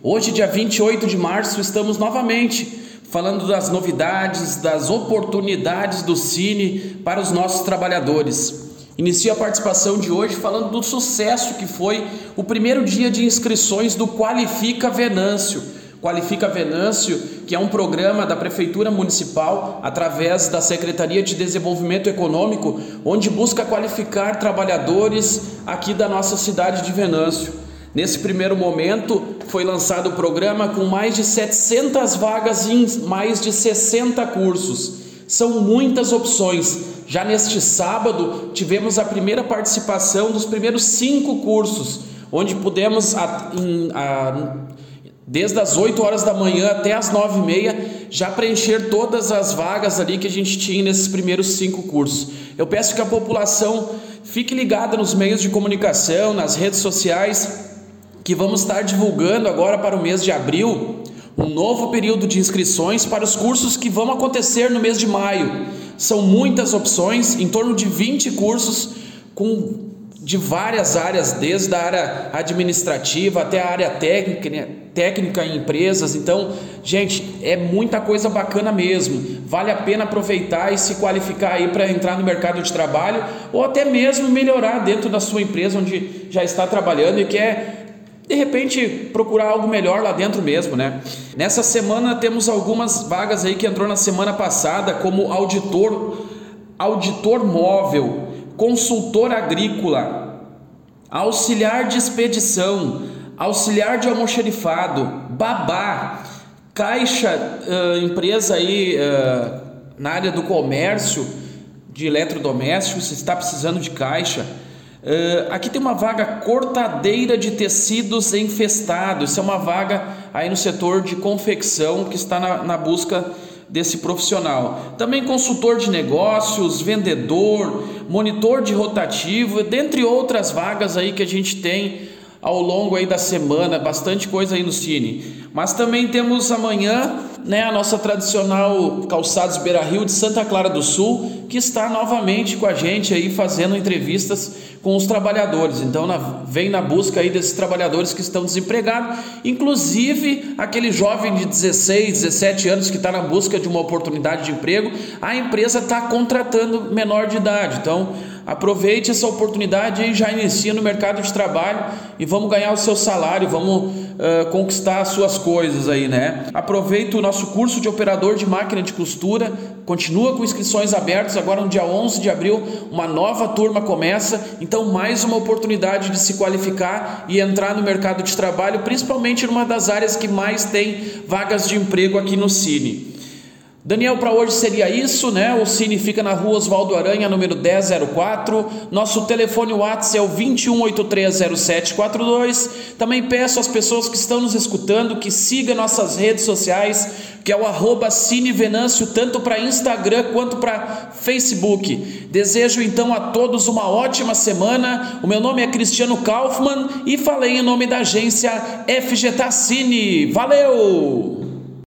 Hoje, dia 28 de março, estamos novamente falando das novidades, das oportunidades do Cine para os nossos trabalhadores. Inicio a participação de hoje falando do sucesso que foi o primeiro dia de inscrições do Qualifica Venâncio. Qualifica Venâncio, que é um programa da Prefeitura Municipal, através da Secretaria de Desenvolvimento Econômico, onde busca qualificar trabalhadores aqui da nossa cidade de Venâncio. Nesse primeiro momento, foi lançado o programa com mais de 700 vagas em mais de 60 cursos. São muitas opções. Já neste sábado, tivemos a primeira participação dos primeiros cinco cursos, onde pudemos, a, em, a, desde as 8 horas da manhã até as 9 e meia, já preencher todas as vagas ali que a gente tinha nesses primeiros cinco cursos. Eu peço que a população fique ligada nos meios de comunicação, nas redes sociais, que vamos estar divulgando agora para o mês de abril um novo período de inscrições para os cursos que vão acontecer no mês de maio. São muitas opções, em torno de 20 cursos com de várias áreas, desde a área administrativa até a área técnica, né? técnica em empresas. Então, gente, é muita coisa bacana mesmo. Vale a pena aproveitar e se qualificar aí para entrar no mercado de trabalho ou até mesmo melhorar dentro da sua empresa onde já está trabalhando e quer de repente procurar algo melhor lá dentro mesmo, né? Nessa semana temos algumas vagas aí que entrou na semana passada como auditor, auditor móvel, consultor agrícola, auxiliar de expedição, auxiliar de almoxerifado, babá, caixa, uh, empresa aí uh, na área do comércio de eletrodomésticos, se está precisando de caixa Uh, aqui tem uma vaga cortadeira de tecidos enfestados. Isso é uma vaga aí no setor de confecção que está na, na busca desse profissional. Também consultor de negócios, vendedor, monitor de rotativo, dentre outras vagas aí que a gente tem ao longo aí da semana, bastante coisa aí no Cine. Mas também temos amanhã né, a nossa tradicional Calçados Beira Rio de Santa Clara do Sul, que está novamente com a gente aí fazendo entrevistas com os trabalhadores. Então na, vem na busca aí desses trabalhadores que estão desempregados, inclusive aquele jovem de 16, 17 anos que está na busca de uma oportunidade de emprego, a empresa está contratando menor de idade. Então aproveite essa oportunidade e já inicia no mercado de trabalho e vamos ganhar o seu salário, vamos uh, conquistar as suas coisas aí, né? Aproveita o nosso curso de operador de máquina de costura, continua com inscrições abertas, agora no dia 11 de abril, uma nova turma começa, então mais uma oportunidade de se qualificar e entrar no mercado de trabalho, principalmente numa das áreas que mais tem vagas de emprego aqui no Cine. Daniel, para hoje seria isso, né? O Cine fica na rua Oswaldo Aranha, número 1004. Nosso telefone WhatsApp é o 21830742. Também peço às pessoas que estão nos escutando que sigam nossas redes sociais, que é o arroba Cine Venâncio, tanto para Instagram quanto para Facebook. Desejo então a todos uma ótima semana. O meu nome é Cristiano Kaufmann e falei em nome da agência FGTA Cine. Valeu!